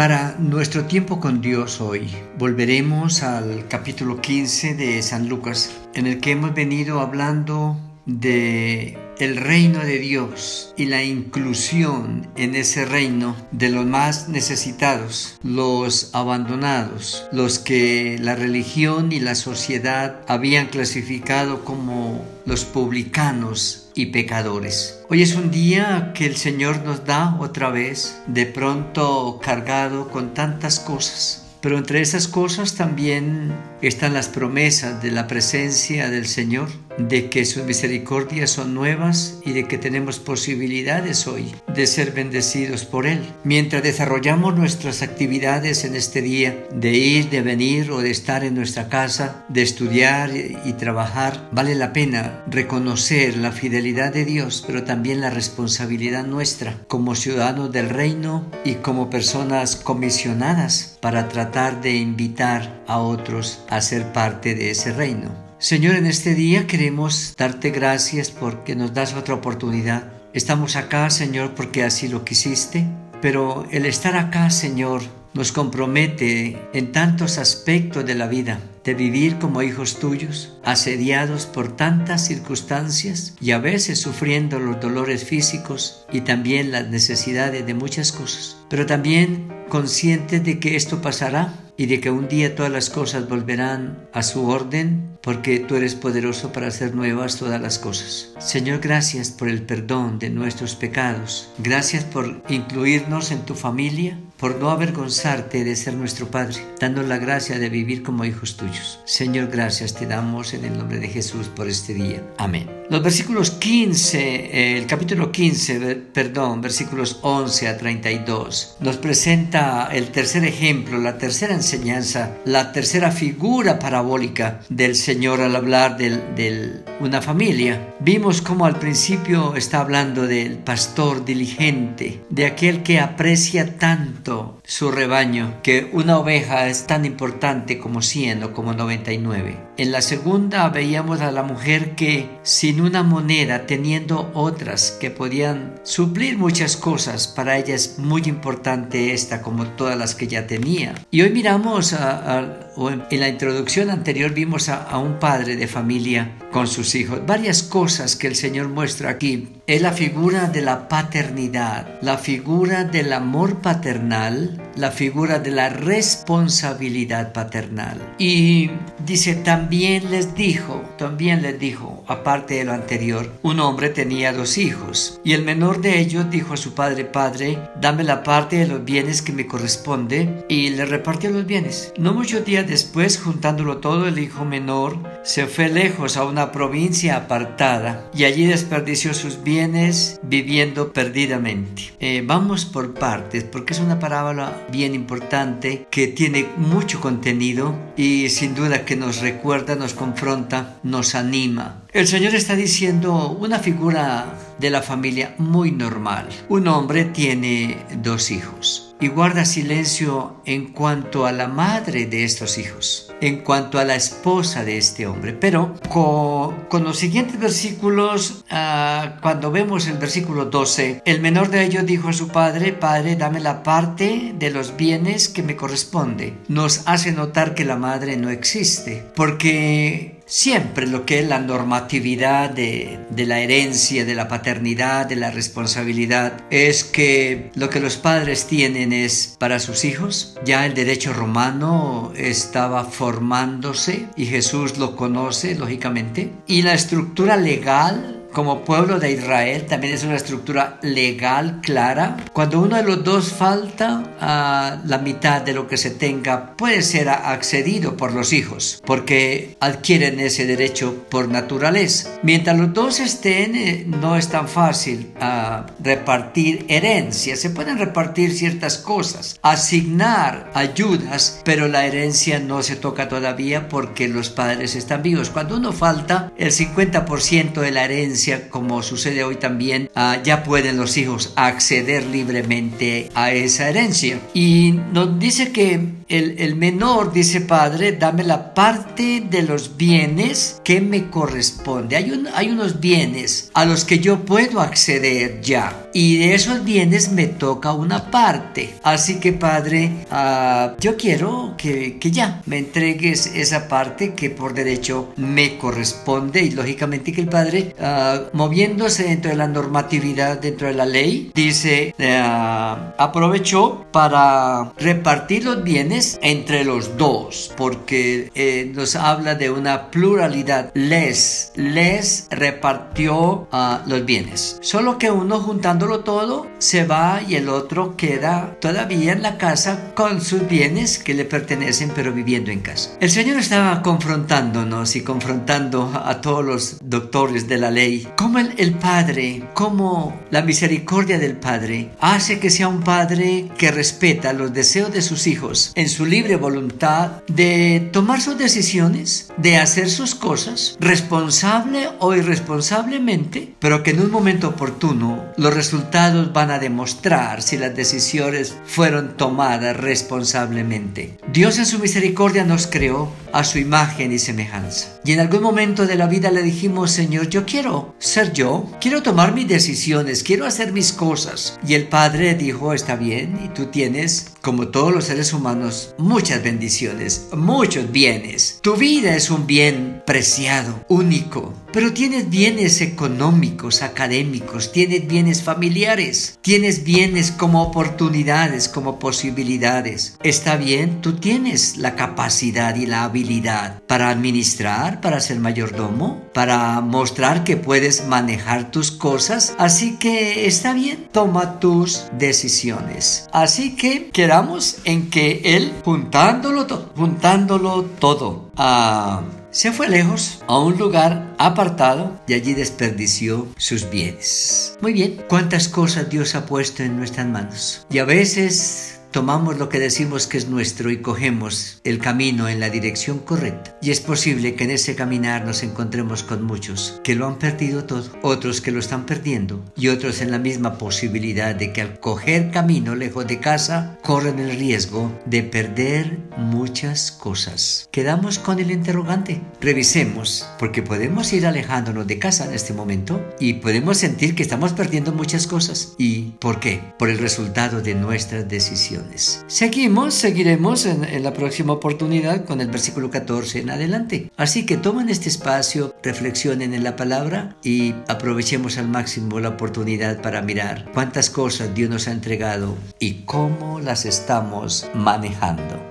Para nuestro tiempo con Dios hoy, volveremos al capítulo 15 de San Lucas, en el que hemos venido hablando de el reino de Dios y la inclusión en ese reino de los más necesitados, los abandonados, los que la religión y la sociedad habían clasificado como los publicanos y pecadores. Hoy es un día que el Señor nos da otra vez, de pronto cargado con tantas cosas pero entre esas cosas también están las promesas de la presencia del Señor, de que sus misericordias son nuevas y de que tenemos posibilidades hoy de ser bendecidos por Él. Mientras desarrollamos nuestras actividades en este día, de ir, de venir o de estar en nuestra casa, de estudiar y trabajar, vale la pena reconocer la fidelidad de Dios, pero también la responsabilidad nuestra como ciudadanos del reino y como personas comisionadas para tratar de invitar a otros a ser parte de ese reino. Señor, en este día queremos darte gracias porque nos das otra oportunidad. Estamos acá, Señor, porque así lo quisiste, pero el estar acá, Señor, nos compromete en tantos aspectos de la vida, de vivir como hijos tuyos, asediados por tantas circunstancias y a veces sufriendo los dolores físicos y también las necesidades de muchas cosas, pero también conscientes de que esto pasará y de que un día todas las cosas volverán a su orden, porque tú eres poderoso para hacer nuevas todas las cosas. Señor, gracias por el perdón de nuestros pecados. Gracias por incluirnos en tu familia, por no avergonzarte de ser nuestro Padre, dando la gracia de vivir como hijos tuyos. Señor, gracias te damos en el nombre de Jesús por este día. Amén. Los versículos 15, eh, el capítulo 15, perdón, versículos 11 a 32, nos presenta el tercer ejemplo, la tercera enseñanza, la tercera figura parabólica del Señor al hablar de una familia. Vimos como al principio está hablando del pastor diligente, de aquel que aprecia tanto su rebaño, que una oveja es tan importante como 100 o como 99. En la segunda veíamos a la mujer que sin una moneda teniendo otras que podían suplir muchas cosas. Para ella es muy importante esta como todas las que ya tenía. Y hoy miramos, en la introducción anterior vimos a un padre de familia con sus hijos. Varias cosas que el Señor muestra aquí. Es la figura de la paternidad, la figura del amor paternal, la figura de la responsabilidad paternal. Y dice, también les dijo, también les dijo, aparte de lo anterior, un hombre tenía dos hijos y el menor de ellos dijo a su padre, padre, dame la parte de los bienes que me corresponde y le repartió los bienes. No muchos días después, juntándolo todo, el hijo menor se fue lejos a una provincia apartada y allí desperdició sus bienes viviendo perdidamente. Eh, vamos por partes porque es una parábola bien importante que tiene mucho contenido y sin duda que nos recuerda, nos confronta, nos anima. El Señor está diciendo una figura de la familia muy normal. Un hombre tiene dos hijos y guarda silencio en cuanto a la madre de estos hijos, en cuanto a la esposa de este hombre. Pero con, los siguientes versículos, ah, cuando vemos el versículo 12, el menor de ellos dijo a su padre, Padre, dame la parte de los bienes que me corresponde. Nos hace notar que la madre no existe, porque siempre lo que es la normatividad de, la herencia, de la paternidad, de la responsabilidad, es que lo que los padres tienen es para sus hijos. Ya el derecho romano estaba formándose y Jesús lo conoce, lógicamente. Y la estructura legal como pueblo de Israel también es una estructura legal clara. Cuando uno de los dos falta, a la mitad de lo que se tenga puede ser accedido por los hijos, porque adquieren ese derecho por naturaleza. Mientras los dos estén, eh, no es tan fácil a repartir herencias. Se pueden repartir ciertas cosas, asignar ayudas, pero la herencia no se toca todavía porque los padres están vivos. Cuando uno falta, el 50% de la herencia como sucede hoy también, ah, ya pueden los hijos acceder libremente a esa herencia. Y nos dice que el, el, menor dice, padre, dame la parte de los bienes que me corresponde. Hay, hay unos bienes a los que yo puedo acceder ya y de esos bienes me toca una parte. Así que Padre, uh, yo quiero que, que, ya me entregues esa parte que por derecho me corresponde y lógicamente que el Padre, uh, moviéndose dentro de la normatividad, dentro de la ley, dice, uh, aprovechó para repartir los bienes entre los dos, porque eh, nos habla de una pluralidad. Les, les repartió los bienes. Solo que uno todo se va y el otro queda todavía en la casa con sus bienes que le pertenecen pero viviendo en casa. El Señor estaba confrontándonos y confrontando a todos los doctores de la ley. Como el, el Padre, como la misericordia del Padre hace que sea un Padre que respeta los deseos de sus hijos en su libre voluntad de tomar sus decisiones, de hacer sus cosas, responsable o irresponsablemente, pero que en un momento oportuno los resultados van a demostrar si las decisiones fueron tomadas responsablemente. Dios en su misericordia nos creó a su imagen y semejanza. Y en algún momento de la vida le dijimos, Señor, yo quiero ser yo, quiero tomar mis decisiones, quiero hacer mis cosas. Y el Padre dijo, está bien, y tú tienes, como todos los seres humanos, muchas bendiciones, muchos bienes. Tu vida es un bien preciado, único, pero tienes bienes económicos, académicos, tienes bienes familiares, tienes bienes como oportunidades, como posibilidades. Está bien, tú tienes la capacidad y la habilidad para administrar, para ser mayordomo, para mostrar que puedes manejar tus cosas. Así que está bien, toma tus decisiones. Así que quedamos en que él, juntándolo, juntándolo todo, a se fue lejos a un lugar apartado y allí desperdició sus bienes. Muy bien, ¿cuántas cosas Dios ha puesto en nuestras manos? Y a veces tomamos lo que decimos que es nuestro y cogemos el camino en la dirección correcta. Y es posible que en ese caminar nos encontremos con muchos que lo han perdido todo, otros que lo están perdiendo y otros en la misma posibilidad de que al coger camino lejos de casa corren el riesgo de perder muchas cosas. Quedamos con el interrogante. Revisemos, porque podemos ir alejándonos de casa en este momento y podemos sentir que estamos perdiendo muchas cosas. ¿Y por qué? Por el resultado de nuestras decisiones. Seguimos, seguiremos en, la próxima oportunidad con el versículo 14 en adelante. Así que tomen este espacio, reflexionen en la palabra y aprovechemos al máximo la oportunidad para mirar cuántas cosas Dios nos ha entregado y cómo las estamos manejando.